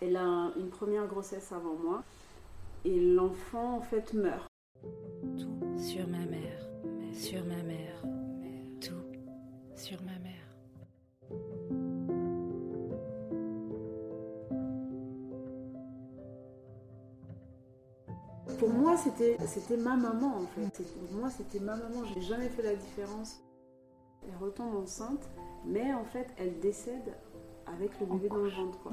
Elle a une première grossesse avant moi et l'enfant en fait meurt. Tout sur ma mère, sur ma mère, tout sur ma mère. Pour moi, c'était c'était ma maman en fait. Pour moi, c'était ma maman. J'ai jamais fait la différence. Elle retombe enceinte, mais en fait, elle décède avec le bébé dans le ventre.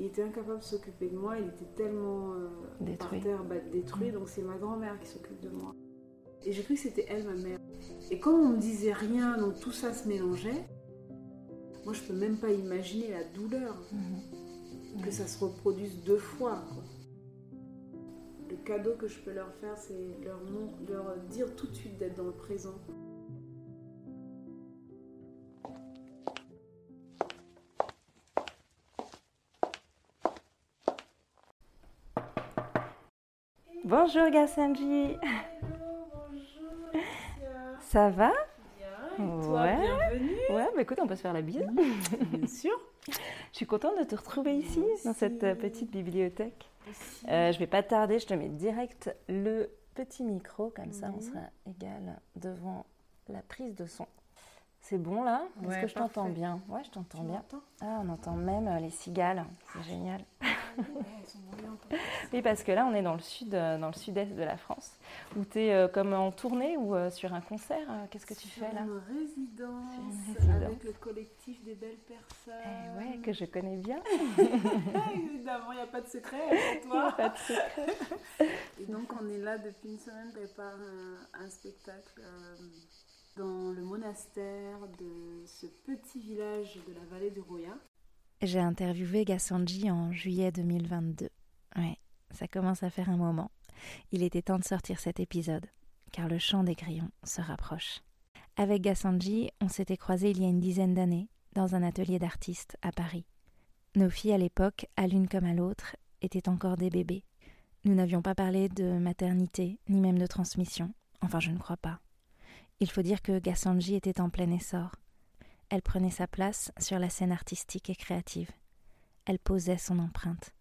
Il était incapable de s'occuper de moi, il était tellement euh, Détruit. par terre, bah, détruit, donc c'est ma grand-mère qui s'occupe de moi. Et j'ai cru que c'était elle, ma mère. Et comme on me disait rien, donc tout ça se mélangeait, moi je peux même pas imaginer la douleur que ça se reproduise deux fois. quoi. Le cadeau que je peux leur faire, c'est leur dire tout de suite d'être dans le présent. Bonjour Gassanji, ça va? Ouais. bienvenue. Ouais, bah écoute, on peut se faire la bise. Bien sûr. Je suis contente de te retrouver ici, dans cette euh, petite bibliothèque. Euh, je vais pas tarder, je te mets direct le petit micro, comme ça on Mhm. sera égal devant la prise de son. C'est bon là Est-ce Ouais, que je t'entends bien? Ouais, je t'entends bien. Ah, on entend même euh, les cigales, c'est génial. Sont brillantes. Oui, parce que là, on est dans le sud, euh, dans le sud-est de la France, où tu es comme en tournée ou euh, sur un concert. euh, Qu'est-ce que tu Sur fais là? Une résidence, Sur une résidence. avec le collectif des belles personnes. Eh ouais, que je connais bien. Ah, Évidemment, il n'y a pas de secret pour toi. Pas de secret. Et donc, on est là depuis une semaine, prépare un, un spectacle euh, dans le monastère de ce petit village de la vallée du Roya. J'ai interviewé Gassanji en juillet 2022. Ouais, ça commence à faire un moment. Il était temps de sortir cet épisode, car le chant des grillons se rapproche. Avec Gassanji, on s'était croisés il y a une dizaine d'années, dans un atelier d'artistes à Paris. Nos filles à l'époque, à l'une comme à l'autre, étaient encore des bébés. Nous n'avions pas parlé de maternité, ni même de transmission. Enfin, je ne crois pas. Il faut dire que Gassanji était en plein essor. Elle prenait sa place sur la scène artistique et créative. Elle posait son empreinte.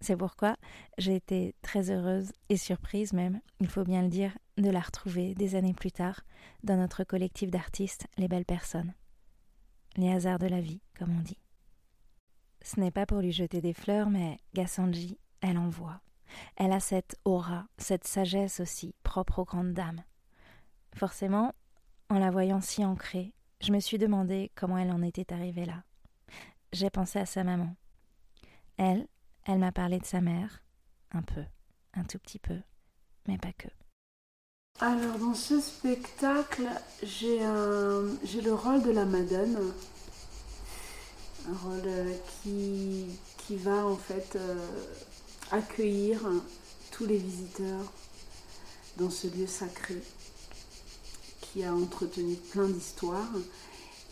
C'est pourquoi j'ai été très heureuse et surprise même, il faut bien le dire, de la retrouver des années plus tard dans notre collectif d'artistes Les Belles Personnes. Les hasards de la vie, comme on dit. Ce n'est pas pour lui jeter des fleurs, mais Gassanji, elle en voit. Elle a cette aura, cette sagesse aussi, propre aux grandes dames. Forcément, en la voyant si ancrée, je me suis demandé comment elle en était arrivée là. J'ai pensé à sa maman. Elle, elle m'a parlé de sa mère, un peu, un tout petit peu, mais pas que. Alors, dans ce spectacle, j'ai le rôle de la madone. Un rôle euh, qui, qui va en fait euh, accueillir tous les visiteurs dans ce lieu sacré qui a entretenu plein d'histoires.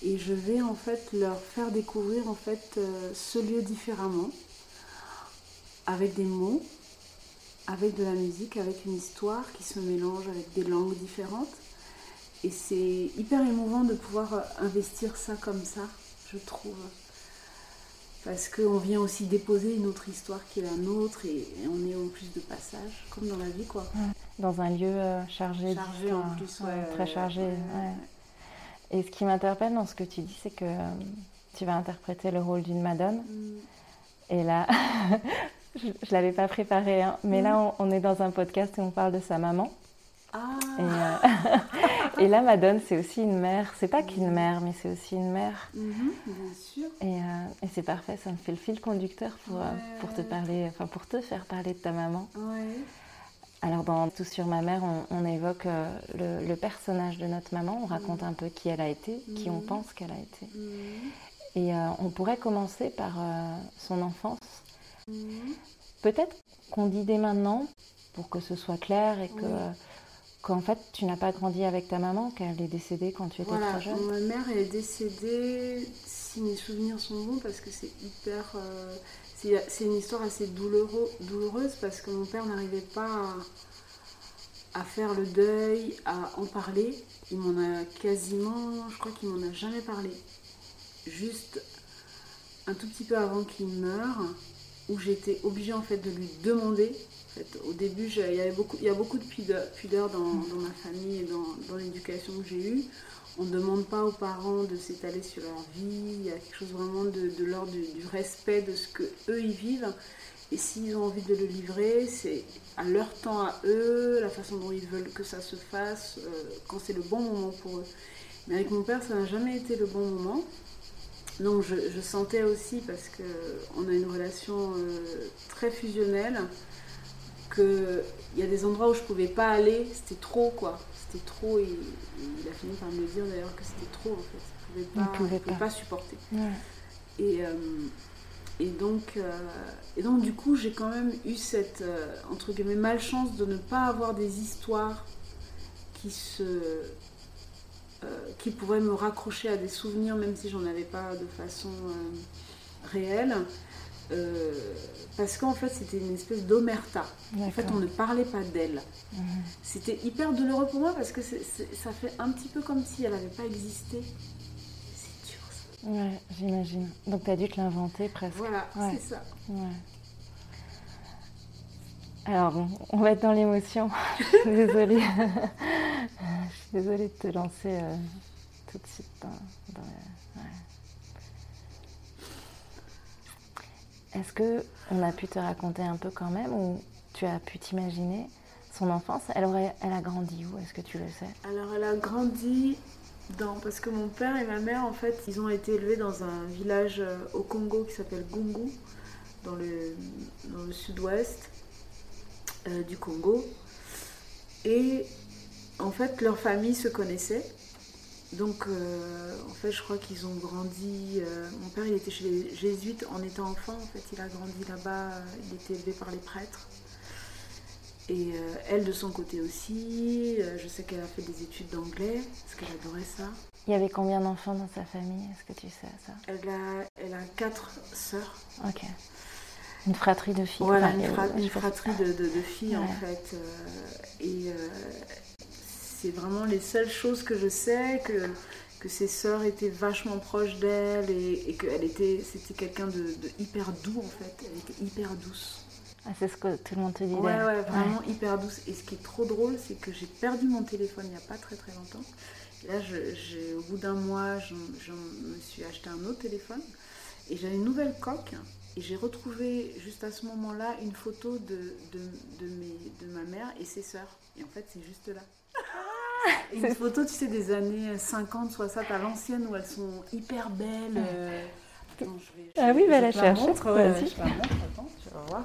Et je vais en fait leur faire découvrir en fait euh, ce lieu différemment, avec des mots, avec de la musique, avec une histoire qui se mélange avec des langues différentes. Et c'est hyper émouvant de pouvoir euh, investir ça comme ça, je trouve. Parce qu'on vient aussi déposer une autre histoire qui est la nôtre et on est en plus de passage, comme dans la vie quoi. Dans un lieu euh, chargé, Chargé en plus, Ouais, ouais, très chargé. ouais. Et ce qui m'interpelle dans ce que tu dis, c'est que euh, tu vas interpréter le rôle d'une madone. Mm. Et là, je ne l'avais pas préparé, hein, mais là, on, on est dans un podcast et on parle de sa maman. Ah, Et, euh, et là, Madone, c'est aussi une mère. C'est pas qu'une mère, mais c'est aussi une mère. mhm, bien sûr. Et, euh, et c'est parfait, ça me fait le fil conducteur pour, euh, pour te parler, enfin pour te faire parler de ta maman. Ouais. Alors dans Tout sur ma mère, on, on évoque euh, le, le personnage de notre maman, on raconte un peu qui elle a été, qui on Mhm. pense qu'elle a été. Et euh, on pourrait commencer par euh, son enfance. Peut-être qu'on dit dès maintenant, pour que ce soit clair et que, euh, qu'en fait tu n'as pas grandi avec ta maman, qu'elle est décédée quand tu étais Voilà, très jeune. ma mère est décédée, si mes souvenirs sont bons, parce que c'est hyper. euh, c'est c'est une histoire assez douloureux- douloureuse parce que mon père n'arrivait pas à, à faire le deuil, à en parler. Il m'en a quasiment. Je crois qu'il m'en a jamais parlé. Juste un tout petit peu avant qu'il meure, où j'étais obligée en fait de lui demander. Au début, il y, a beaucoup de pudeur, dans, ma famille et dans, l'éducation que j'ai eue. On ne demande pas aux parents de s'étaler sur leur vie. Il y a quelque chose vraiment de, l'ordre du, respect de ce que eux vivent. Et s'ils ont envie de le livrer, c'est à leur temps à eux, la façon dont ils veulent que ça se fasse, euh, quand c'est le bon moment pour eux. Mais avec mon père, ça n'a jamais été le bon moment. Donc je, sentais aussi, parce qu'on a une relation euh, très fusionnelle, qu'il y a des endroits où je ne pouvais pas aller, c'était trop quoi. C'était trop et, il a fini par me dire d'ailleurs que c'était trop en fait. Je ne pouvais, pas, pas. supporter. Et, euh, et, donc, euh, et donc du coup j'ai quand même eu cette, entre guillemets, malchance de ne pas avoir des histoires qui se euh, qui pourrait me raccrocher à des souvenirs, même si j'en avais pas de façon euh, réelle. Euh, parce qu'en fait c'était une espèce d'omerta. En fait on ne parlait pas d'elle. Mhm. C'était hyper douloureux pour moi parce que ça fait un petit peu comme si elle n'avait pas existé. C'est dur ça. Ouais, j'imagine. Donc tu as dû te l'inventer presque. Voilà, c'est ça. Alors bon, on va être dans l'émotion. Désolée. Je suis désolée de te lancer euh, tout de suite dans, Est-ce que on a pu te raconter un peu quand même ou tu as pu t'imaginer son enfance? Elle a grandi où? Est-ce que tu le sais? Alors elle a grandi dans parce que mon père et ma mère en fait ils ont été élevés dans un village euh, au Congo qui s'appelle Gungu dans le, dans le sud-ouest euh, du Congo. Et en fait, leur famille se connaissait. Donc, euh, en fait, je crois qu'ils ont grandi. Euh, mon père, il était chez les jésuites en étant enfant. En fait, il a grandi là-bas. Il était élevé par les prêtres. Et elle, de son côté aussi. je sais qu'elle a fait des études d'anglais parce qu'elle adorait ça. Il y avait combien d'enfants dans sa famille? Est-ce que tu sais ça? Elle a, elle a quatre sœurs. Ok. Une fratrie de filles. Voilà, une, fratrie de, filles en fait. Euh, et euh, c'est vraiment les seules choses que je sais, que, que ses sœurs étaient vachement proches d'elle et, qu'elle était, c'était quelqu'un de, hyper doux en fait. Elle était hyper douce. Ah, c'est ce que tout le monde te dit. Ouais, ouais, vraiment hyper douce. Et ce qui est trop drôle, c'est que j'ai perdu mon téléphone il n'y a pas très très longtemps. là, je, au bout d'un mois, je, je me suis acheté un autre téléphone et j'ai une nouvelle coque et j'ai retrouvé juste à ce moment-là une photo de, de, de, mes, de ma mère et ses sœurs. Et en fait, c'est juste là. Une photo, tu sais, des années 50, 60 à l'ancienne où elles sont hyper belles. Euh. ah oui, va la chercher. Montre, ouais, je la montre, attends, tu vas voir.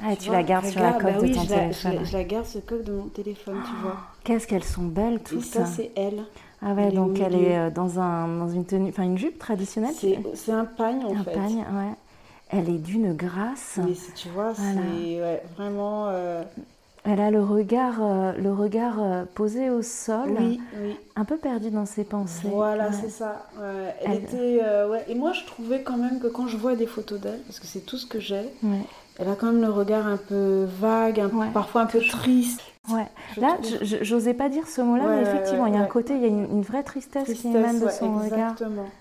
Ah, tu, la gardes sur la coque bah de ton téléphone. je, la, garde sur la coque de mon téléphone, tu vois. Qu'est-ce qu'elles sont belles toutes. ça, c'est elle. Ah ouais, donc elle est euh, dans, un, dans une tenue, enfin une jupe traditionnelle. C'est un pagne en fait. Un pagne, ouais. Elle est d'une grâce. Mais si tu vois, c'est vraiment. Euh, elle a le regard, euh, le regard posé au sol, oui, oui. un peu perdu dans ses pensées. Voilà, c'est ça. Elle, était, ouais. Et moi, je trouvais quand même que quand je vois des photos d'elle, parce que c'est tout ce que j'ai, elle a quand même le regard un peu vague, un, parfois un peu triste. Ouais. Là, j'osais pas dire ce mot-là, mais effectivement, il y a un côté, il y a une, vraie tristesse, qui émane de son regard.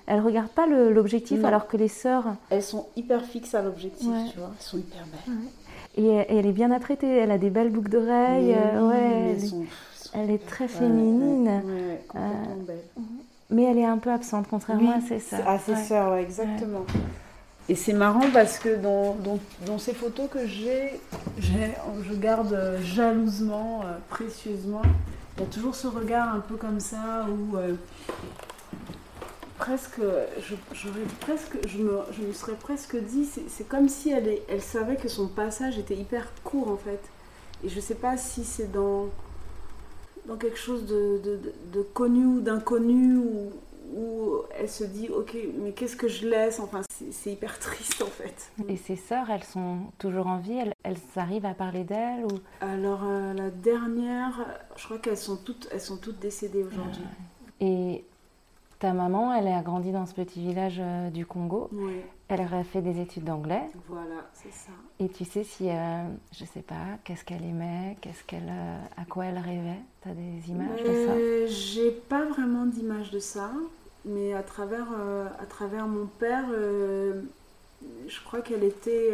Elle regarde pas l'objectif, alors que les sœurs. Elles sont hyper fixes à l'objectif, tu vois. Elles sont hyper belles. Et, elle est bien apprêtée. Elle a des belles boucles d'oreilles. Euh, ouais. Elle, est très féminine. Euh, belle. Mais elle est un peu absente, contrairement à ses sœurs. À ses sœurs, exactement. Et c'est marrant parce que dans, dans, ces photos que j'ai, je garde jalousement, euh, précieusement, il y a toujours ce regard un peu comme ça où euh, presque, je, presque, je me, je me serais presque dit, c'est comme si elle, est, elle savait que son passage était hyper court en fait. Et je ne sais pas si c'est dans, dans quelque chose de, de, de connu ou d'inconnu ou, où elle se dit ok mais qu'est-ce que je laisse? Enfin c'est hyper triste en fait. Et ses sœurs elles sont toujours en vie? Elles, elles arrivent à parler d'elles ou? Alors euh, la dernière je crois qu'elles sont toutes elles sont toutes décédées aujourd'hui. Et ta maman elle a grandi dans ce petit village euh, du Congo. Oui. elle aurait fait des études d'anglais. Voilà c'est ça. Et tu sais si euh, je sais pas qu'est-ce qu'elle aimait qu'est-ce qu'elle à quoi elle rêvait? T'as des images de ça? J'ai pas vraiment d'images de ça mais à travers, à travers mon père, je crois qu'elle était,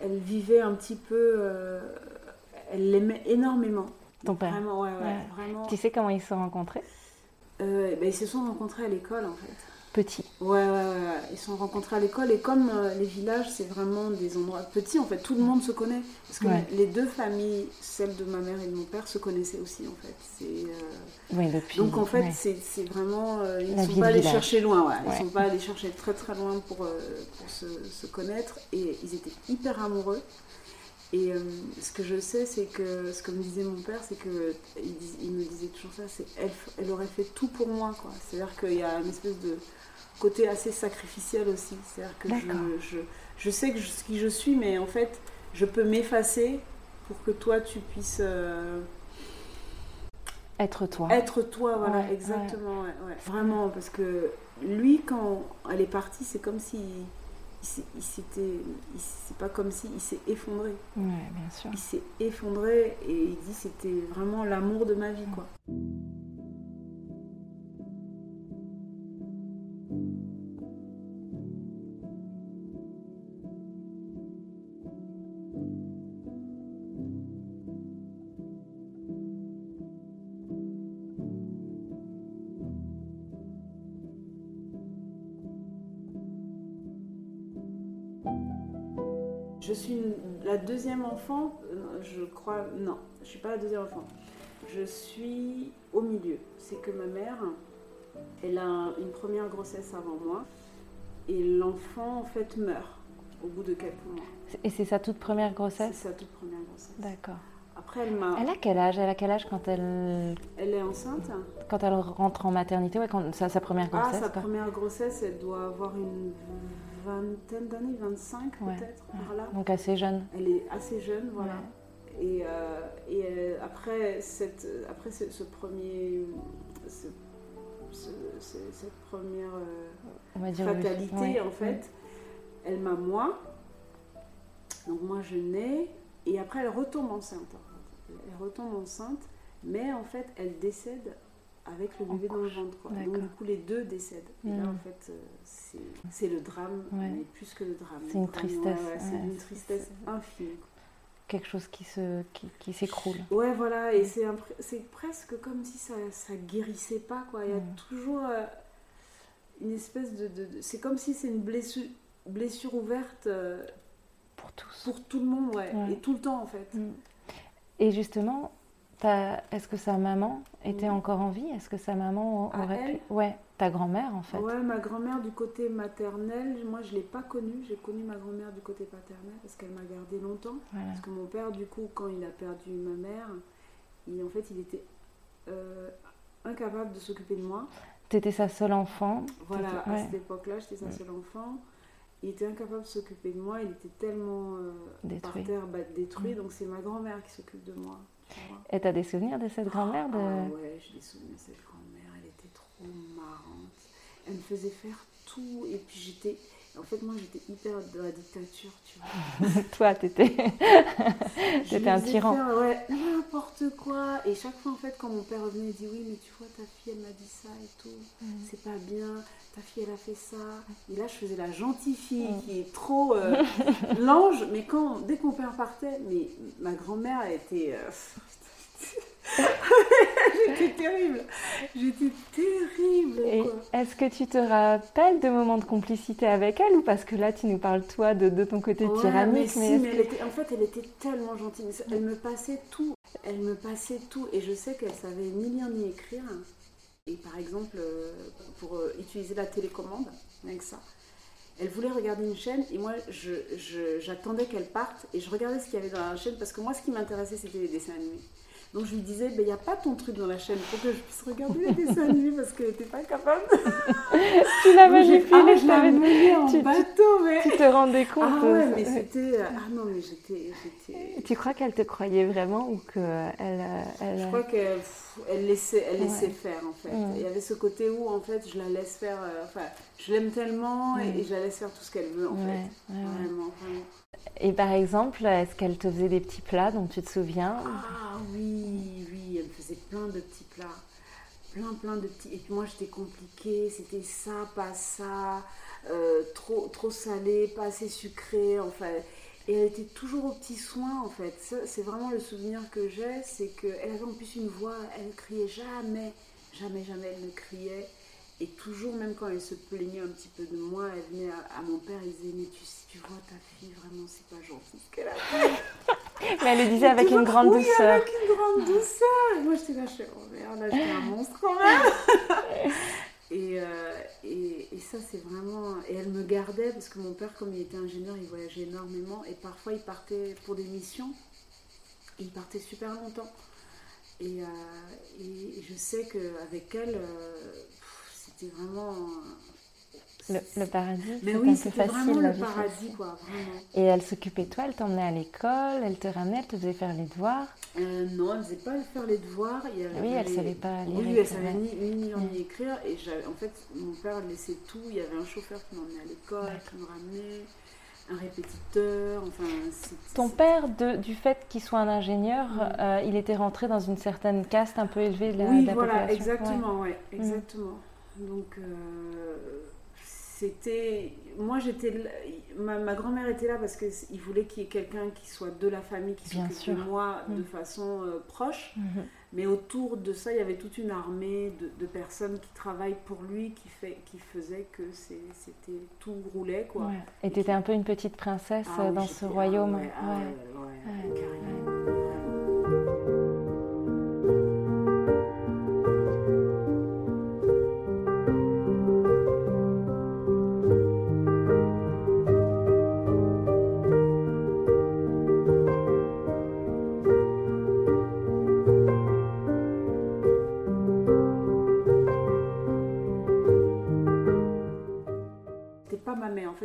elle vivait un petit peu, elle l'aimait énormément. Ton père? Vraiment, ouais, ouais, vraiment. Tu sais comment ils se sont rencontrés? Ben, Ils se sont rencontrés à l'école en fait. Petit. Ouais, ouais, ouais. Ils se sont rencontrés à l'école et comme euh, les villages, c'est vraiment des endroits petits, en fait, tout le monde se connaît. Parce que les deux familles, celle de ma mère et de mon père, se connaissaient aussi, en fait. C'est, euh, Oui, depuis. Donc, en fait, c'est, vraiment. Euh, ils ne sont pas allés chercher loin, ouais. Ils ne sont pas allés chercher très, très loin pour, pour se, se, connaître. Et ils étaient hyper amoureux. Et ce que je sais, c'est que ce que me disait mon père, c'est que il, me disait toujours ça, c'est elle, elle aurait fait tout pour moi, quoi. C'est-à-dire qu'il y a une espèce de côté assez sacrificiel aussi. C'est-à-dire que je, je, sais que je, qui je suis, mais en fait, je peux m'effacer pour que toi, tu puisses... Euh, être toi. Être toi, voilà, exactement. Vraiment, parce que lui, quand elle est partie, c'est comme si il s'était c'est pas comme si il s'est effondré. Ouais, bien sûr. Il s'est effondré et il dit c'était vraiment l'amour de ma vie quoi Je suis la deuxième enfant, euh, je crois, non, je suis pas la deuxième enfant. Je suis au milieu. C'est que ma mère, elle a une première grossesse avant moi et l'enfant en fait meurt au bout de quelques mois. Et c'est sa toute première grossesse? C'est sa toute première grossesse. D'accord. Après, elle m'a. Elle a quel âge? Elle a quel âge quand elle. Elle est enceinte. Quand elle rentre en maternité, ouais, quand sa, sa première grossesse. Ah, sa première grossesse, elle doit avoir une vingtaine d'années, 25 peut-être, Donc assez jeune. Elle est assez jeune, voilà. Et, euh, et euh, après, cette, après ce, premier, cette première euh, fatalité, en fait, elle m'a moi. Donc moi, je nais. Et après, elle retombe enceinte. Elle retombe enceinte, mais en fait, elle décède avec le bébé dans le ventre. Donc, du coup, les deux décèdent. Et là, en mm. fait, euh, c'est le drame, mais plus que le drame. C'est une tristesse. c'est une tristesse infinie. Quelque chose qui se qui, qui s'écroule. Ouais, voilà, et c'est presque comme si ça, ça guérissait pas, quoi. Il y a mm. toujours euh, une espèce de. de, c'est comme si c'est une blessure, blessure ouverte. Euh, pour tous. Pour tout le monde, ouais. Et tout le temps, en fait. Mm. Et justement, est-ce que sa maman était encore en vie? Est-ce que sa maman aurait pu... Ouais, ta grand-mère en fait. Ouais, ma grand-mère du côté maternel, moi je ne l'ai pas connue. J'ai connu ma grand-mère du côté paternel parce qu'elle m'a gardée longtemps. Parce que mon père, du coup, quand il a perdu ma mère, il, en fait, il était euh, incapable de s'occuper de moi. Tu étais sa seule enfant? Voilà, à cette époque-là, j'étais sa seule enfant. Il était incapable de s'occuper de moi, il était tellement euh, détruit. par terre, bah, détruit, mm. donc c'est ma grand-mère qui s'occupe de moi. Et tu as des souvenirs de cette grand-mère de... Ah ouais, j'ai des souvenirs de cette grand-mère. Elle était trop marrante. Elle me faisait faire tout. Et puis j'étais. En fait, moi, j'étais hyper de la dictature, tu vois. Toi, t'étais. t'étais un tyran. Faire, ouais, n'importe quoi. Et chaque fois, en fait, quand mon père revenait, il dit Oui, mais tu vois, ta fille, elle m'a dit ça et tout. Mm. C'est pas bien. Ta fille, elle a fait ça. Et là, je faisais la gentille fille mm. qui est trop euh, l'ange. Mais quand, dès que mon père partait, mais ma grand-mère, elle était. Euh, J'étais terrible. J'étais terrible. Est-ce que tu te rappelles de moments de complicité avec elle ou parce que là tu nous parles toi de, ton côté tyrannique Mais, mais, en fait elle était tellement gentille. Elle me passait tout. Elle me passait tout et je sais qu'elle savait ni lire ni écrire. Et par exemple euh, pour euh, utiliser la télécommande avec ça. Elle voulait regarder une chaîne et moi j'attendais qu'elle parte et je regardais ce qu'il y avait dans la chaîne parce que moi ce qui m'intéressait c'était les dessins animés. Donc je lui disais, il ben, n'y a pas ton truc dans la chaîne, il faut que je puisse regarder les dessins animés parce qu'elle n'était pas capable. tu l'as manipulée, ah, je l'avais menée en bateau. Mais... Tu te rendais compte Ah ouais, mais c'était... Euh, ah non, mais j'étais... Tu crois qu'elle te croyait vraiment ou qu'elle... Elle... Je crois qu'elle elle laissait, elle laissait faire en fait. Il y avait ce côté où en fait je la laisse faire... Euh, enfin, je l'aime tellement et, je la laisse faire tout ce qu'elle veut en fait. Vraiment, vraiment. Et par exemple, est-ce qu'elle te faisait des petits plats dont tu te souviens Ah oui, oui, elle me faisait plein de petits plats. plein, plein de petits. Et puis moi, j'étais compliquée, c'était ça, pas ça, euh, trop, trop salé, pas assez sucré, enfin. Et elle était toujours aux petits soins, en fait. C'est vraiment le souvenir que j'ai, c'est qu'elle avait en plus une voix, elle criait jamais, jamais, jamais, elle ne criait. Et toujours, même quand elle se plaignait un petit peu de moi, elle venait à, mon père, et disait Mais tu, tu vois ta fille, vraiment, c'est pas gentil ce qu'elle a fait. Mais elle le disait avec une grande douceur. Avec une grande douceur. Et moi, j'étais là, je suis Oh merde, là, j'étais un monstre quand même. et, euh, et, et, ça, c'est vraiment. Et elle me gardait, parce que mon père, comme il était ingénieur, il voyageait énormément. Et parfois, il partait pour des missions. Et il partait super longtemps. Et, euh, et je sais qu'avec elle, euh, c'était vraiment. Le, le, paradis, mais oui, c'était vraiment le paradis, quoi, vraiment. Et elle s'occupait de toi, elle t'emmenait à l'école, elle te ramenait, elle te faisait faire les devoirs euh, Non, elle ne faisait pas faire les devoirs. Il y avait oui, elle ne savait pas lire. Oui, elle savait ni, ni lire ni écrire. Et en fait, mon père laissait tout. Il y avait un chauffeur qui m'emmenait à l'école, qui me ramenait, un répétiteur. Enfin, Ton père, de, du fait qu'il soit un ingénieur, euh, il était rentré dans une certaine caste un peu élevée de la, oui, de la voilà, population. exactement, ouais, exactement. Donc, euh, c'était. Moi, j'étais. Ma, ma grand-mère était là parce qu'il voulait qu'il y ait quelqu'un qui soit de la famille, qui s'occupe de moi de façon euh, proche. Mhm. Mais autour de ça, il y avait toute une armée de, de personnes qui travaillent pour lui, qui, fait, qui faisait que c'était tout roulait. Quoi. Ouais. Et tu étais un peu une petite princesse Ah dans ce ah royaume. ah Ouais. Ouais. carrément.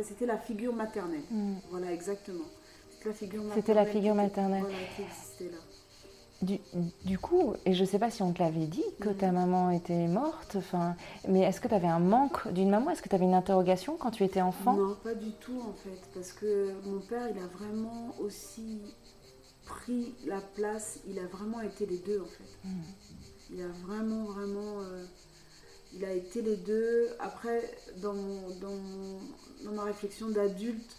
C'était la figure maternelle. Mm. Voilà, exactement. C'était la figure maternelle. C'était la figure qui- existait là. Du, du coup, et je sais pas si on te l'avait dit que Mhm. ta maman était morte, mais est-ce que tu avais un manque d'une maman? Est-ce que tu avais une interrogation quand tu étais enfant? Non, pas du tout en fait, parce que mon père, il a vraiment aussi pris la place, il a vraiment été les deux en fait. Mhm. Il a vraiment, vraiment, euh, il a été les deux. Après, dans, dans, dans ma réflexion d'adulte,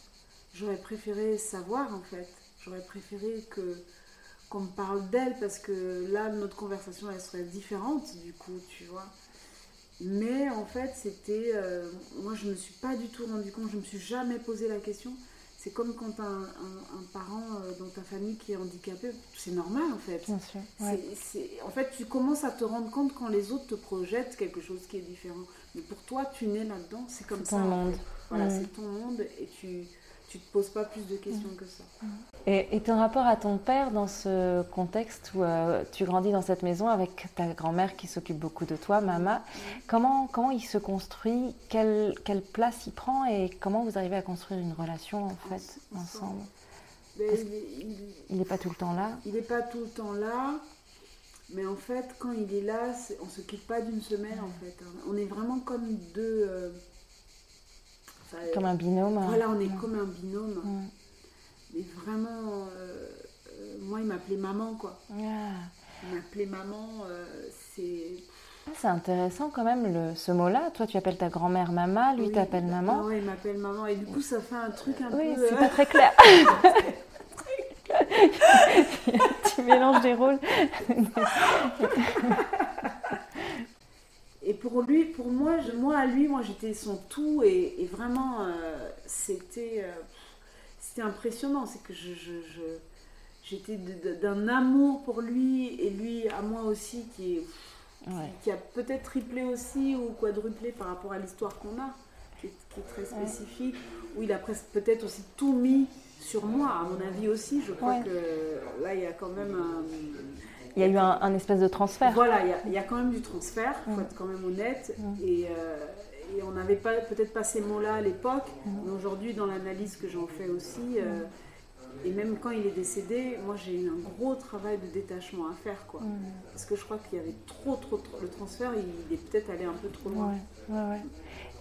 j'aurais préféré savoir en fait. J'aurais préféré que qu'on me parle d'elle parce que là, notre conversation, elle serait différente du coup, tu vois. Mais en fait, c'était. euh, moi, je ne me suis pas du tout rendu compte, je ne me suis jamais posé la question. C'est comme quand un, un- un parent euh, dans ta famille qui est handicapé, c'est normal en fait. Bien sûr. ouais. En fait, tu commences à te rendre compte quand les autres te projettent quelque chose qui est différent. Mais pour toi, tu nais là-dedans, c'est comme ça. ton en monde. fait. Voilà, c'est ton monde et tu tu te poses pas plus de questions que ça. Et, et ton rapport à ton père dans ce contexte où euh, tu grandis dans cette maison avec ta grand-mère qui s'occupe beaucoup de toi, Mama, comment, comment il se construit quelle, quelle place il prend et comment vous arrivez à construire une relation en fait ensemble Parce- il, est- il- Il n'est pas tout le temps là il n'est pas tout le temps là. Mais en fait, quand il est là, on se quitte pas d'une semaine en fait. hein. On est vraiment comme deux. euh, comme un binôme Voilà, on est Mm. comme un binôme. Mais vraiment, euh, euh, moi, il m'appelait maman, quoi. Ah. Il m'appelait maman, euh, c'est... Ah, C'est intéressant quand même le, ce mot-là. Toi, tu appelles ta grand-mère Mama, lui Oui. t'appelle Ah maman. ouais, il m'appelle maman. Et du coup, ça fait un truc un Oui, peu... c'est euh, pas très clair. tu mélanges des rôles. Et pour lui, pour moi, je- moi à lui, moi j'étais son tout et, et vraiment euh, c'était euh, c'était impressionnant. C'est que je, je- je- j'étais d'un amour pour lui et lui à moi aussi qui est Ouais. qui a peut-être triplé aussi ou quadruplé par rapport à l'histoire qu'on a, qui est, qui est très spécifique, où il a presque peut-être aussi tout mis sur moi, à mon avis aussi. Je crois Ouais. que là, il y a quand même un. Il y a eu un, un espèce de transfert. Voilà, il y, a, il y a quand même du transfert, il faut Mm. être quand même honnête. Mm. Et, euh, et on n'avait pas, peut-être pas ces mots-là à l'époque, Mm. mais aujourd'hui, dans l'analyse que j'en fais aussi, euh, et même quand il est décédé, moi j'ai eu un gros travail de détachement à faire. quoi. Parce que je crois qu'il y avait trop, trop, trop. Le transfert, il est peut-être allé un peu trop loin. Ouais, ouais, ouais.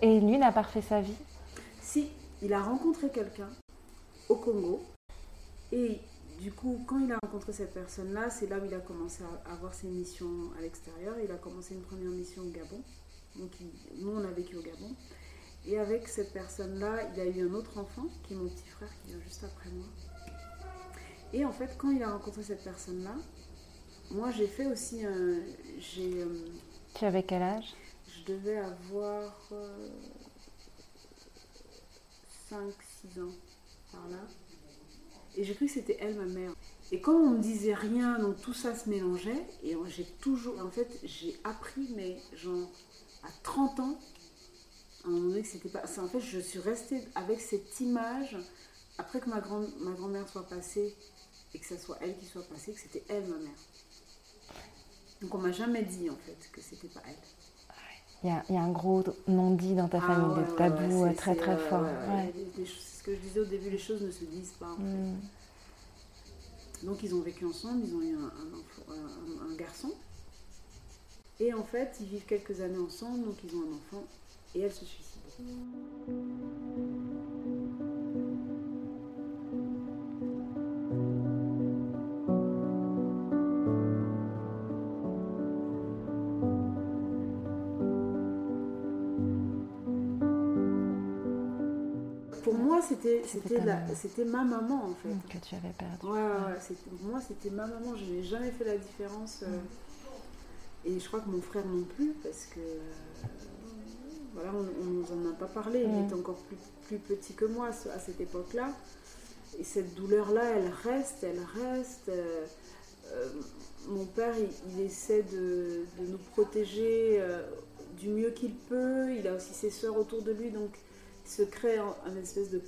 Et lui n'a pas refait sa vie? Si, il a rencontré quelqu'un au Congo et du coup, quand il a rencontré cette personne-là, c'est là où il a commencé à avoir ses missions à l'extérieur. Il a commencé une première mission au Gabon. Donc, nous, on a vécu au Gabon. Et avec cette personne-là, il a eu un autre enfant, qui est mon petit frère, qui vient juste après moi. Et en fait, quand il a rencontré cette personne-là, moi, j'ai fait aussi un. J'ai, euh, tu avais quel âge? Je devais avoir 5-6 euh, ans par là. Et j'ai cru que c'était elle, ma mère. Et comme on me disait rien, donc tout ça se mélangeait. Et j'ai toujours. En fait, j'ai appris, mais genre à 30 ans, à un moment donné que c'était pas. En fait, je suis restée avec cette image. Après que ma, grand, ma grand-mère soit passée et que ce soit elle qui soit passée, que c'était elle, ma mère. Donc on m'a jamais dit en fait que c'était pas elle. Il y, a, il y, a, un gros non-dit dans ta ah famille, des tabous euh, très très forts. C'est ce que je disais au début, les choses ne se disent pas. En fait. Hmm. Donc ils ont vécu ensemble, ils ont eu un, un, un, garçon. Et en fait, ils vivent quelques années ensemble, donc ils ont un enfant, et elle se suicide. C'était c'était ma maman en fait. Que tu avais perdu. Ouais, ouais, moi c'était ma maman, je n'ai jamais fait la différence. Euh, et je crois que mon frère non plus, parce que euh, voilà, on ne nous en a pas parlé, il était encore plus, plus petit que moi à cette époque-là. Et cette douleur-là, elle reste, elle reste. Euh, mon père, il, essaie de, de, nous protéger du mieux qu'il peut. Il a aussi ses soeurs autour de lui, donc se crée un, espèce de,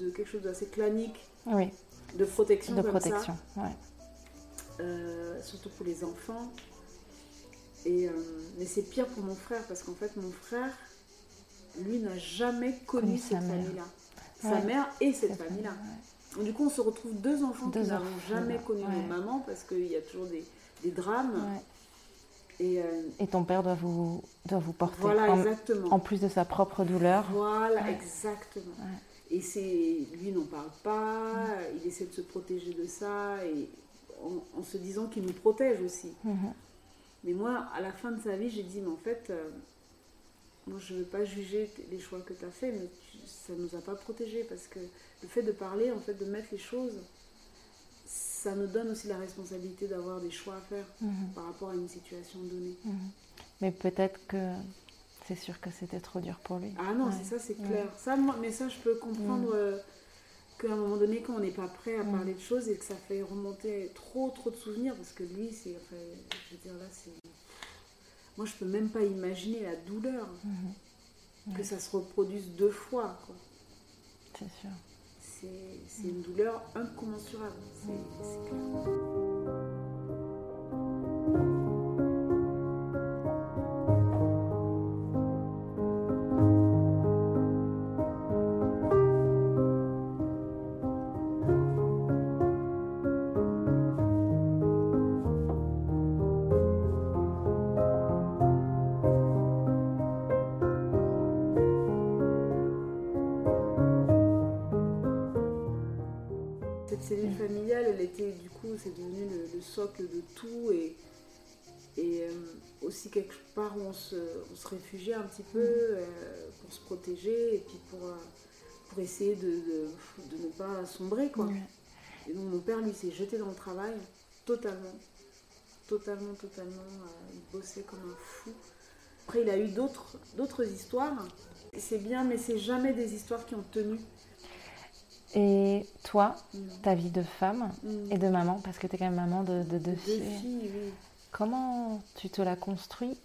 de, quelque chose d'assez clanique oui. de protection. De protection, Ouais. Euh, surtout pour les enfants. Et, euh, mais c'est pire pour mon frère parce qu'en fait, mon frère, lui, n'a jamais connu cette famille-là. Sa mère et cette famille-là. Du coup, on se retrouve deux enfants qui n'avons jamais connu nos mamans parce qu'il y a toujours des, des drames. Et, euh, et, ton père doit vous, doit vous porter. Voilà, en, exactement. En plus de sa propre douleur. Voilà, exactement. Et c'est lui n'en parle pas, il essaie de se protéger de ça, et en, se disant qu'il nous protège aussi. Mhm. Mais moi, à la fin de sa vie, j'ai dit, mais en fait, euh, moi je ne veux pas juger les choix que tu as fait, mais ça ne nous a pas protégés, parce que le fait de parler, en fait, de mettre les choses, ça nous donne aussi la responsabilité d'avoir des choix à faire mhm. par rapport à une situation donnée. Mhm. Mais peut-être que c'est sûr que c'était trop dur pour lui. Ah non, c'est ça, c'est clair. Ça, mais ça, je peux comprendre mhm. euh, qu'à un moment donné, quand on n'est pas prêt à parler de choses et que ça fait remonter trop, trop de souvenirs, parce que lui, c'est. Enfin, je veux dire, là, c'est. Moi, je peux même pas imaginer la douleur. Que ça se reproduise deux fois. C'est sûr c'est une douleur incommensurable, c'est clair. Aussi quelque part où on se, on se réfugiait un petit peu euh, pour se protéger et puis pour, euh, pour essayer de, de, ne pas sombrer. Quoi. Et donc mon père, lui, s'est jeté dans le travail totalement, totalement, totalement. il bossait comme un fou. Après, il a eu d'autres histoires. C'est bien, mais c'est jamais des histoires qui ont tenu. Et toi, mm. ta vie de femme mm. et de maman, parce que tu es quand même maman de, deux filles. Comment tu te la construis?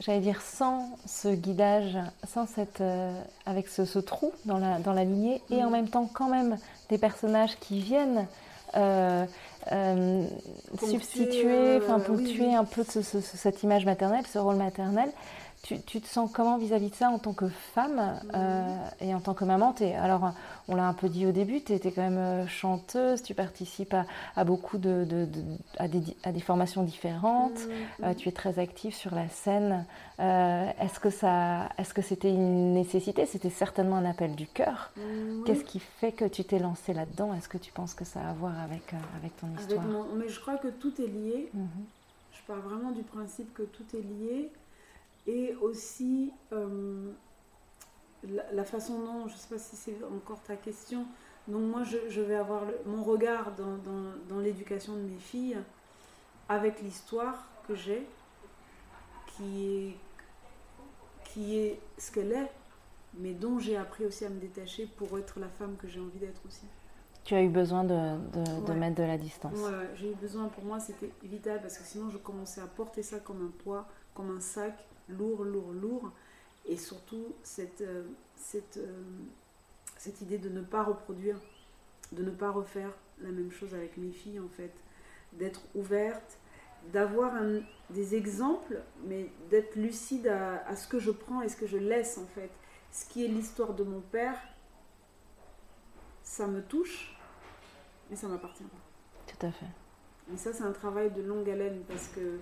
J'allais dire sans ce guidage, sans cette, euh, avec ce, trou dans la, dans la lignée, et en mm. même temps quand même des personnages qui viennent euh, euh, substituer, enfin ponctuer un peu cette image maternelle, ce rôle maternel. Tu, tu, te sens comment vis-à-vis de ça en tant que femme euh, et en tant que maman es, Alors, on l'a un peu dit au début, tu étais quand même euh, chanteuse, tu participes à, à beaucoup de, de, de à, des, à, des, formations différentes, mmh. euh, tu es très active sur la scène. Euh, est-ce que ça, est-ce que c'était une nécessité? C'était certainement un appel du cœur. Mmh. Qu'est-ce qui fait que tu t'es lancée là-dedans? Est-ce que tu penses que ça a à voir avec, avec ton histoire? avec mon, Mais je crois que tout est lié. Mmh. Je pars vraiment du principe que tout est lié et aussi euh, la, la, façon dont, je ne sais pas si c'est encore ta question, donc moi je, je vais avoir le, mon regard dans, dans, dans l'éducation de mes filles avec l'histoire que j'ai, qui est, qui est ce qu'elle est, mais dont j'ai appris aussi à me détacher pour être la femme que j'ai envie d'être aussi. Tu as eu besoin de, de, ouais. de mettre de la distance. Ouais, j'ai eu besoin, pour moi c'était vital parce que sinon je commençais à porter ça comme un poids, comme un sac, lourd, lourd, lourd. Et surtout, cette, euh, cette, euh, cette idée de ne pas reproduire, de ne pas refaire la même chose avec mes filles, en fait. D'être ouverte, d'avoir des exemples, mais d'être lucide à, à, ce que je prends et ce que je laisse, en fait. Ce qui est l'histoire de mon père, ça me touche, mais ça m'appartient pas. Tout à fait. Et ça, c'est un travail de longue haleine parce que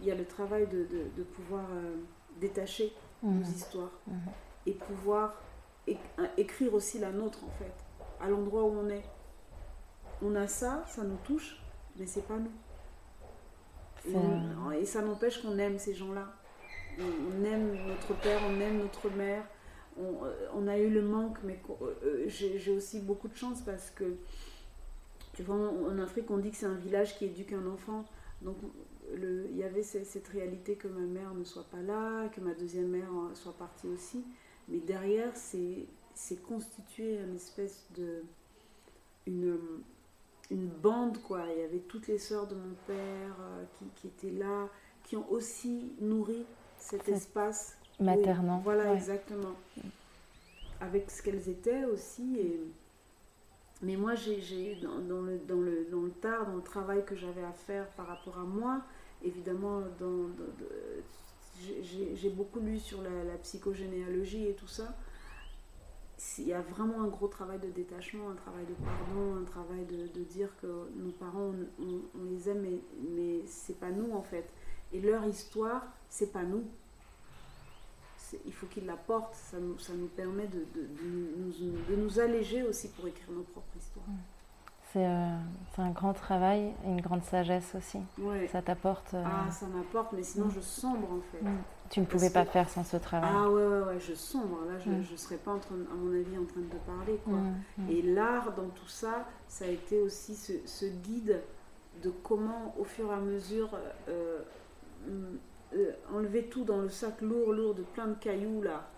il y a le travail de, de, de pouvoir euh, détacher mmh. nos histoires mmh. et pouvoir écrire aussi la nôtre en fait, à l'endroit où on est. On a ça, ça nous touche, mais c'est pas nous. Et, on, et, ça n'empêche qu'on aime ces gens-là. On, on, aime notre père, on aime notre mère. On, euh, on a eu le manque, mais euh, j'ai aussi beaucoup de chance parce que, tu vois, en Afrique, on dit que c'est un village qui éduque un enfant. Donc, le, il y avait cette réalité que ma mère ne soit pas là, que ma deuxième mère soit partie aussi. Mais derrière, c'est constitué une espèce de. Une, une bande, quoi. Il y avait toutes les sœurs de mon père euh, qui, qui, étaient là, qui ont aussi nourri cet espace. Maternant. Voilà, ouais. exactement. Avec ce qu'elles étaient aussi. Et, mais moi, j'ai dans, dans, le, dans, le, dans le tard, dans le travail que j'avais à faire par rapport à moi, évidemment, dans, j'ai beaucoup lu sur la, psychogénéalogie et tout ça. Il y a vraiment un gros travail de détachement, un travail de pardon, un travail de, dire que nos parents, on les aime, mais, mais c'est pas nous en fait. Et leur histoire, c'est pas nous. Il faut qu'ils la portent, ça nous, ça nous permet de, de, nous, de, nous, alléger aussi pour écrire nos propres histoires. C'est euh, un grand travail et une grande sagesse aussi. Ouais. Ça t'apporte. Euh... Ah, ça m'apporte, mais sinon je sombre en fait. Mm. Tu ne pouvais pas faire sans ce travail. Ah ouais, ouais, ouais, je sombre. Là, je ne mm. serais pas, en train, à mon avis, en train de te parler. Quoi. Mm. Et l'art dans tout ça, ça a été aussi ce, ce, guide de comment, au fur et à mesure, euh, euh, enlever tout dans le sac lourd, lourd de plein de cailloux là.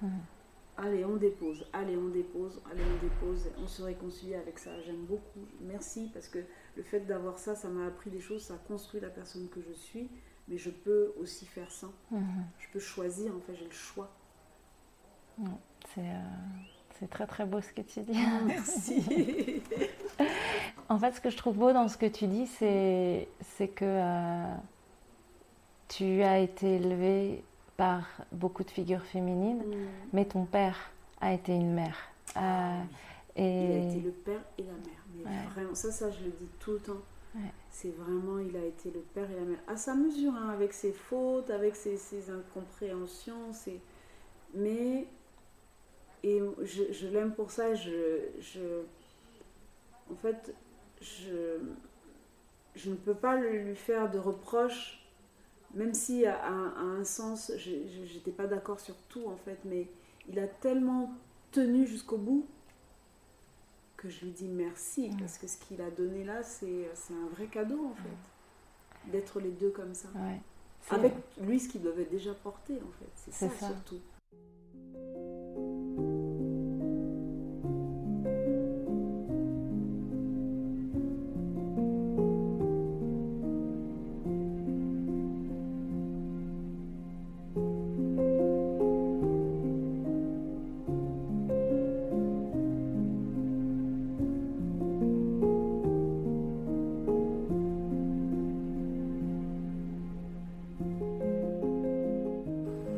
Allez, on dépose, allez, on dépose, allez, on dépose, on se réconcilie avec ça. J'aime beaucoup. Merci parce que le fait d'avoir ça, ça m'a appris des choses, ça a construit la personne que je suis, mais je peux aussi faire ça. Mmh. Je peux choisir, en fait, j'ai le choix. C'est euh, très très beau ce que tu dis. Merci. en fait, ce que je trouve beau dans ce que tu dis, c'est que euh, tu as été élevé par beaucoup de figures féminines, mmh. mais ton père a été une mère. Euh, et... Il a été le père et la mère. Mais ouais. vraiment, ça, ça, je le dis tout le temps. Ouais. C'est vraiment, il a été le père et la mère. À sa mesure, hein, avec ses fautes, avec ses, ses incompréhensions. Ses... Mais, et je, je l'aime pour ça. Je, je, en fait, je, je ne peux pas lui faire de reproches même si à, un sens, j'étais pas d'accord sur tout en fait, mais il a tellement tenu jusqu'au bout que je lui dis merci mmh. parce que ce qu'il a donné là, c'est un vrai cadeau en fait, mmh. d'être les deux comme ça. Ouais. Avec lui, ce qu'il devait déjà porter en fait, c'est ça, ça surtout.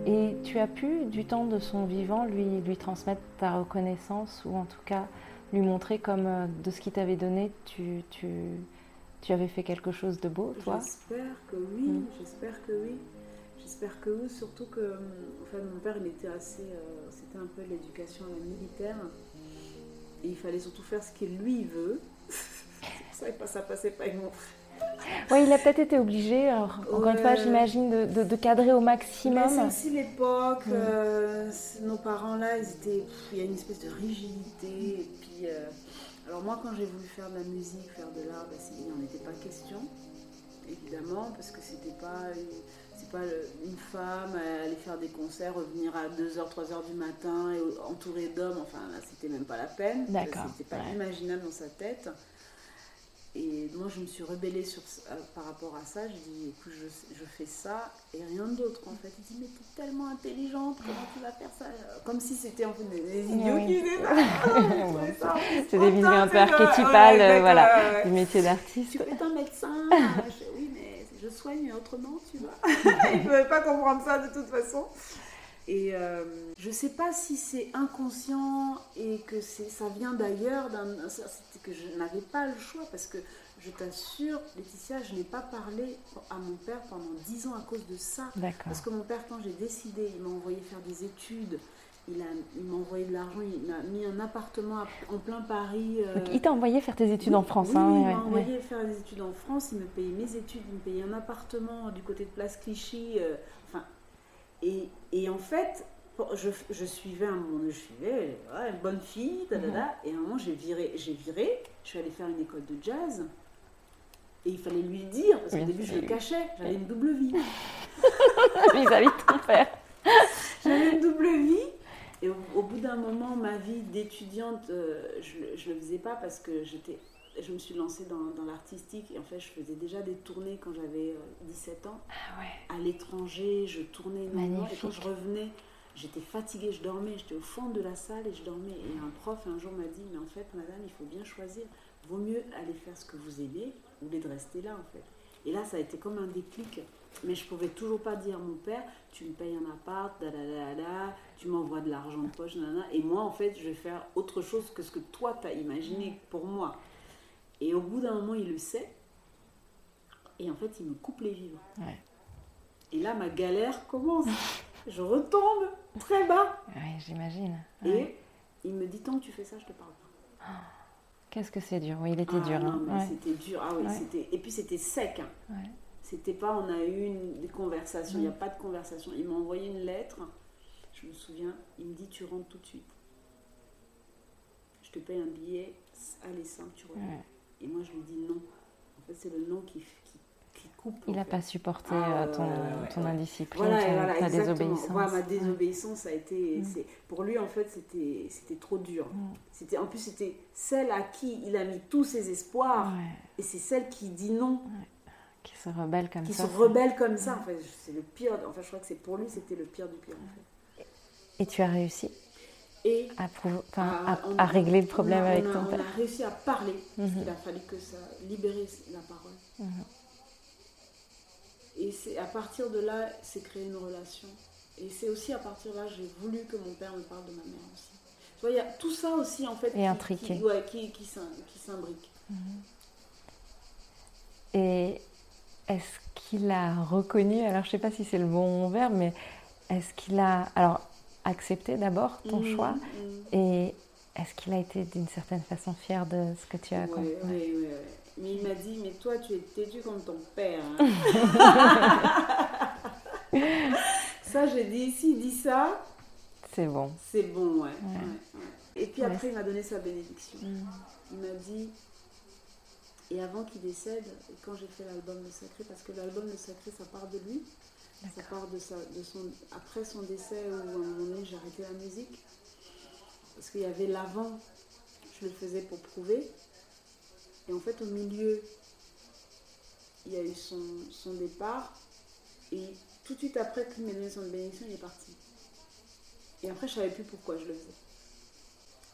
Et tu as pu, du temps de son vivant, lui, lui transmettre ta reconnaissance ou en tout cas lui montrer comme euh, de ce qu'il t'avait donné, tu, tu, tu, avais fait quelque chose de beau, toi? J'espère que oui, mm. j'espère que oui. J'espère que oui, surtout que hum, enfin, mon père, il était assez. Euh, c'était un peu l'éducation militaire. Et il fallait surtout faire ce qu'il lui veut. ça, ça passait pas avec mon frère. Oui, il a peut-être été obligé, encore une fois, j'imagine, de, de, cadrer au maximum. C'est aussi l'époque, euh, nos parents là, ils étaient, il y a une espèce de rigidité. Et puis, euh, alors moi, quand j'ai voulu faire de la musique, faire de l'art, bah, il n'en était pas question, évidemment, parce que c'était pas, c'est pas une femme aller faire des concerts, revenir à 2h, 3h du matin et entourée d'hommes, enfin là, c'était même pas la peine. D'accord. C'était pas imaginable dans sa tête. Et moi, je me suis rebellée sur, euh, par rapport à ça. Je dis, écoute, je, je fais ça et rien d'autre. En fait, il dit, mais t'es tellement intelligente, comment tu vas faire ça? Comme si c'était en fait des, idiots qui faisaient ça. C'est des visions un peu archétypales, euh, voilà, du métier d'artiste. Tu peux être un médecin je, Oui, mais je soigne autrement, tu vois. il ne pouvait pas comprendre ça de toute façon. Et euh, je ne sais pas si c'est inconscient et que ça vient d'ailleurs, que je n'avais pas le choix parce que je t'assure, Laetitia, je n'ai pas parlé à mon père pendant dix ans à cause de ça. Parce que mon père, quand j'ai décidé, il m'a envoyé faire des études. Il, il m'a envoyé de l'argent, il m'a mis un appartement en plein Paris. Euh, il t'a envoyé faire tes études en France. Oui, hein, il m'a envoyé faire des études en France, il me payait mes études, il me payait un appartement du côté de Place Clichy. Euh, enfin, et, et, en fait, je, je, suivais un moment, je suivais une bonne fille, mhm. et à un moment j'ai viré, j'ai viré, je suis allée faire une école de jazz. Et il fallait lui dire, parce qu'au début je le cachais, j'avais une double vie. Vis-à-vis de ton père. j'avais une double vie. Et au, bout d'un moment, ma vie d'étudiante, euh, je ne le faisais pas parce que j'étais je me suis lancée dans, dans l'artistique et en fait je faisais déjà des tournées quand j'avais 17 euh, ans. Ah ouais. À l'étranger, je tournais énormément et quand je revenais, j'étais fatiguée, je dormais, j'étais au fond de la salle et je dormais. Et un prof un jour m'a dit, mais en fait madame, il faut bien choisir. Vaut mieux aller faire ce que vous aimez ou de rester là en fait. Et là ça a été comme un déclic. Mais je pouvais toujours pas dire à mon père, tu me payes un appart, da, da, da, da tu m'envoies de l'argent de poche, et moi en fait je vais faire autre chose que ce que toi tu as imaginé pour moi. Et au bout d'un moment, il le sait. Et en fait, il me coupe les vivres. Et là, ma galère commence. je retombe très bas. Oui, j'imagine. Et il me dit tant que tu fais ça, je te parle pas. Qu'est-ce que c'est dur. Oui, il était ah, dur. Hein. C'était dur. Ah oui, c'était. Et puis c'était sec. Hein. C'était pas, on a eu une, des conversations. Il n'y a pas de conversation. Il m'a envoyé une lettre. Je me souviens. Il me dit tu rentres tout de suite. Je te paye un billet. Allez simple, tu reviens. Et moi, je lui dis non. En fait, c'est le non qui, qui, coupe. Il n'a pas supporté ah, euh, ton, ton indiscipline, voilà, ta désobéissance. ma désobéissance, a été. Mm. Pour lui, en fait, c'était trop dur. Mm. C'était En plus, c'était celle à qui il a mis tous ses espoirs. Et c'est celle qui dit non. Qui se rebelle comme ça. Qui se rebelle comme ça. En fait, c'est le pire. Enfin, je crois que c'est pour lui, c'était le pire du pire. En fait. Et tu as réussi et à, régler le problème avec ton père. On a réussi à parler. Mhm. Il a fallu que ça libérer la parole. Mhm. Et c'est à partir de là, c'est créé une relation. Et c'est aussi à partir de là, j'ai voulu que mon père me parle de ma mère aussi. Tu vois, il y a tout ça aussi en fait Et qui, qui, ouais, qui, qui s'imbrique. Mhm. Et est-ce qu'il a reconnu, alors je ne sais pas si c'est le bon verbe, mais est-ce qu'il a, alors accepter d'abord ton mm, choix mm. et est-ce qu'il a été d'une certaine façon fier de ce que tu as accompli? oui, oui, oui, Mais il m'a dit, mais toi tu es têtu comme ton père. Hein. ça, j'ai dit, s'il dit ça, c'est bon. C'est bon, ouais. Et puis après, il m'a donné sa bénédiction. Mm. Il m'a dit, et avant qu'il décède, quand j'ai fait l'album Le Sacré, parce que l'album Le Sacré, ça part de lui, ça part de, de son, après son décès où à un moment donné j'ai arrêté la musique. Parce qu'il y avait l'avant, je le faisais pour prouver. Et en fait au milieu, il y a eu son, son départ. Et tout de suite après qu'il m'ait donné son bénédiction, il est parti. Et après je savais plus pourquoi je le faisais.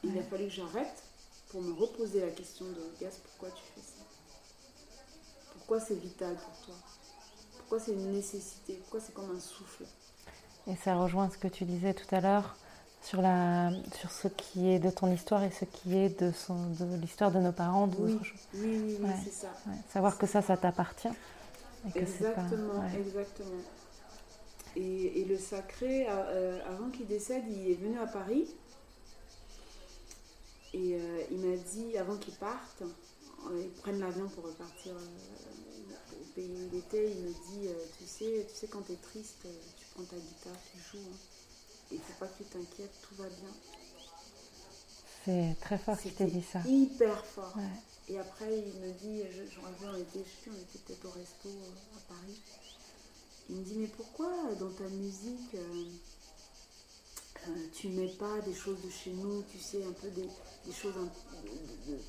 Il a fallu que j'arrête pour me reposer la question de Gaz, pourquoi tu fais ça? Pourquoi c'est vital pour toi? Pourquoi c'est une nécessité Pourquoi c'est comme un souffle Et ça rejoint ce que tu disais tout à l'heure sur, la, sur ce qui est de ton histoire et ce qui est de, son, de l'histoire de nos parents. De oui, oui, oui, c'est ça. Savoir que ça, ça t'appartient. Exactement, exactement. Et, et, le sacré, euh, avant qu'il décède, il est venu à Paris. Et euh, il m'a dit, avant qu'il parte, euh, ils prennent l'avion pour repartir pays où il était, il me dit, tu sais, tu sais quand tu es triste, tu prends ta guitare, tu joues. Hein. Ne faut pas que tu t'inquiètes, tout va bien. C'est très fort qu'il t'ait dit ça. Hyper fort. Et après, il me dit, je, je, on était, je on était peut-être au resto euh, à Paris. Il me dit, mais pourquoi dans ta musique, euh, euh, tu mets pas des choses de chez nous, tu sais, un peu des, choses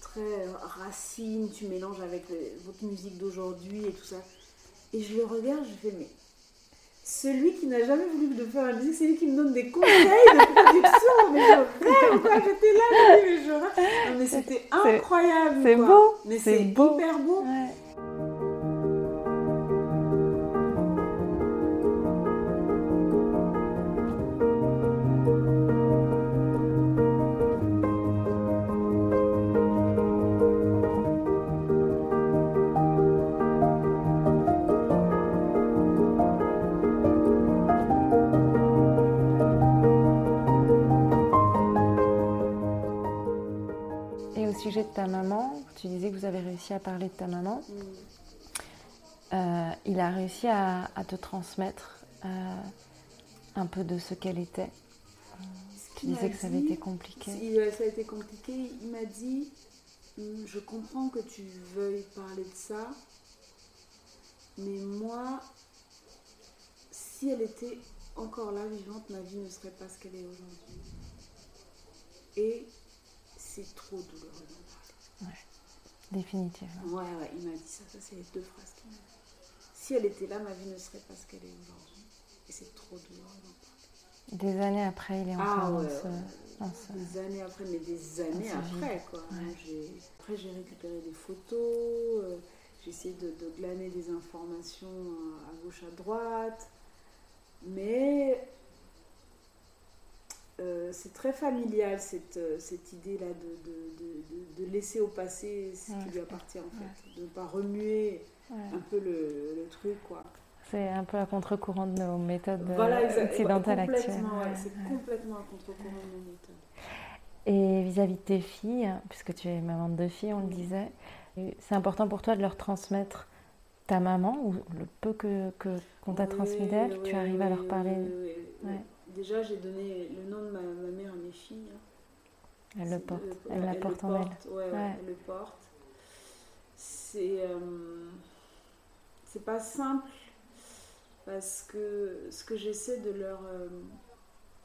très racines, tu mélanges avec votre musique d'aujourd'hui et tout ça. Et je le regarde, je fais, mais celui qui n'a jamais voulu de faire un disque, c'est lui qui me donne des conseils de production. Mais je rêve, quoi. J'étais là, mais je rêve. Non, mais c'était incroyable. C'est beau. Mais c'est hyper beau. Ta maman, tu disais que vous avez réussi à parler de ta maman. Mm. Euh, il a réussi à, te transmettre euh, un peu de ce qu'elle était. tu disais que ça avait été compliqué. ça a été compliqué. Il m'a dit mm, Je comprends que tu veuilles parler de ça, mais moi, si elle était encore là, vivante, ma vie ne serait pas ce qu'elle est aujourd'hui. Et c'est trop douloureux. Définitivement. Ouais, ouais, il m'a dit ça. Ça, c'est les deux phrases qu'il m'a dit. Si elle était là, ma vie ne serait pas ce qu'elle est aujourd'hui. Et c'est trop douloureux Des années après, il est encore ah, ouais, dans, ce, Des années après, mais des années après, quoi. Après, j'ai récupéré des photos. Euh, j'ai essayé de, de, glaner des informations à gauche, à droite. Mais euh, c'est très familial cette, euh, cette idée-là de, de, de, laisser au passé ce qui lui appartient en fait, de ne pas remuer un peu le, le truc quoi. C'est un peu à contre-courant de nos méthodes euh, occidentales actuelles. c'est complètement à contre-courant de nos méthodes. Et vis-à-vis de tes filles, puisque tu es maman de deux filles, on le disait, c'est important pour toi de leur transmettre ta maman ou le peu que qu'on t'a transmis d'elle. tu arrives à leur parler. Déjà, j'ai donné le nom de ma, mère à mes filles. Hein. Elle le porte, elle, la porte en elle. Ouais, elle le porte. C'est euh, c'est pas simple parce que ce que j'essaie de leur euh,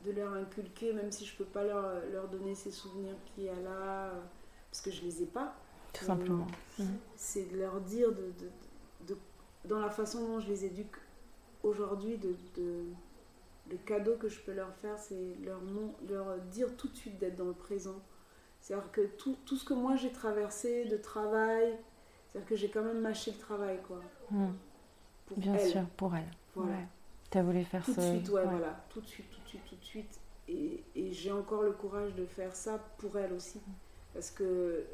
de leur inculquer, même si je peux pas leur, leur donner ces souvenirs qu'il y a là, parce que je les ai pas. Tout simplement. C'est de leur dire de, de, dans la façon dont je les éduque aujourd'hui, de, le cadeau que je peux leur faire, c'est leur, leur dire tout de suite d'être dans le présent. C'est-à-dire que tout, tout, ce que moi j'ai traversé de travail, c'est-à-dire que j'ai quand même mâché le travail, quoi. Hmm. Bien sûr, pour elle. Voilà. Tu as voulu faire ça. Tout de suite, ouais, voilà. Tout de suite, tout de suite, tout de suite. Et, et j'ai encore le courage de faire ça pour elle aussi. Parce que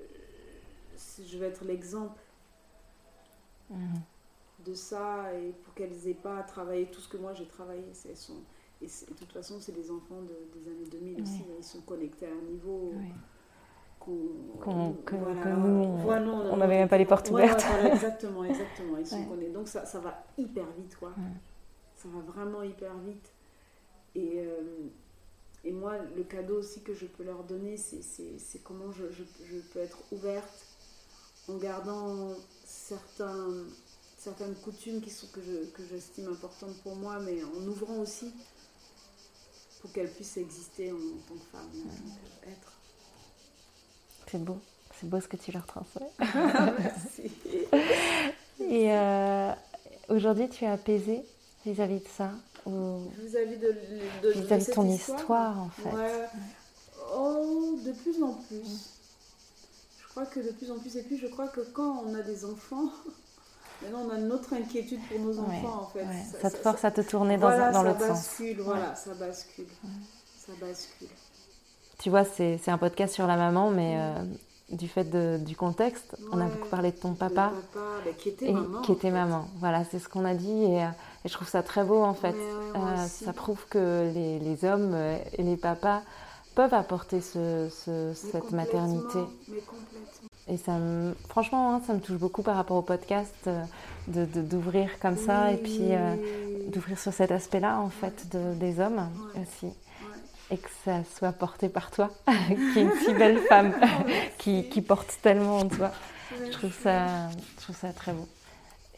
je vais être l'exemple hmm. de ça et pour qu'elles aient pas à travailler tout ce que moi j'ai travaillé. Sont et de toute façon, c'est des enfants des années 2000 aussi. Ils sont connectés à un niveau qu'on, que, nous, on n'avait même pas les portes ouvertes. exactement, exactement. Ils sont connectés. Donc ça, ça va hyper vite, quoi. Ça va vraiment hyper vite. Et, euh, et moi, le cadeau aussi que je peux leur donner, c'est, comment je, je, je, peux être ouverte en gardant certains, certaines coutumes qui sont, que, je, que j'estime importantes pour moi, mais en ouvrant aussi pour qu'elle puisse exister en, tant que femme, en tant qu'être. C'est beau, c'est beau ce que tu leur transmets. Merci. Et euh, aujourd'hui, tu es apaisée vis-à-vis de ça Vis-à-vis de, de, vis-à-vis de, ton histoire, en fait. Oh, de plus en plus. Je crois que de plus en plus, et puis je crois que quand on a des enfants, Maintenant, on a notre inquiétude pour nos enfants, en fait. Ça, te force à te tourner dans, dans l'autre sens. Voilà, ça bascule. Ça bascule. Tu vois, c'est un podcast sur la maman, mais euh, du fait de, du contexte, on a beaucoup parlé de ton papa. Bah, qui était maman. Qui était maman. Voilà, c'est ce qu'on a dit. Et, euh, et, je trouve ça très beau, en fait. Euh, ça prouve que les, les, hommes et les papas peuvent apporter ce, ce, cette maternité. Mais complètement. Et ça me, franchement, hein, ça me touche beaucoup par rapport au podcast, d'ouvrir de, d'ouvrir comme ça et puis d'ouvrir sur cet aspect-là, en fait, de, des hommes aussi. Et que ça soit porté par toi, qui est une si belle femme, qui, qui, porte tellement en toi. Je trouve, ça, je trouve ça très beau.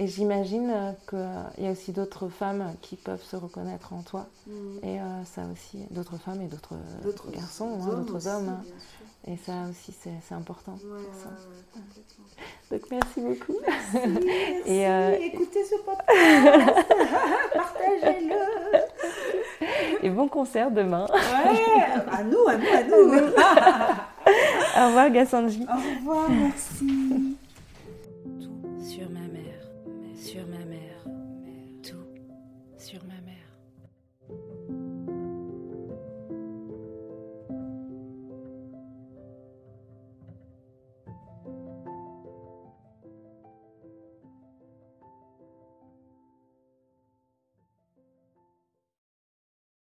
Et j'imagine qu'il y a aussi d'autres femmes qui peuvent se reconnaître en toi. Mm. Et euh, ça aussi, d'autres femmes et d'autres garçons, hein, d'autres hommes. Hein. Et ça aussi, c'est important. Donc merci beaucoup. Merci, et euh, Écoutez ce podcast, partagez-le. Et bon concert demain. Ouais, à nous, à nous, à nous. Au revoir Gassanji. Au revoir, merci.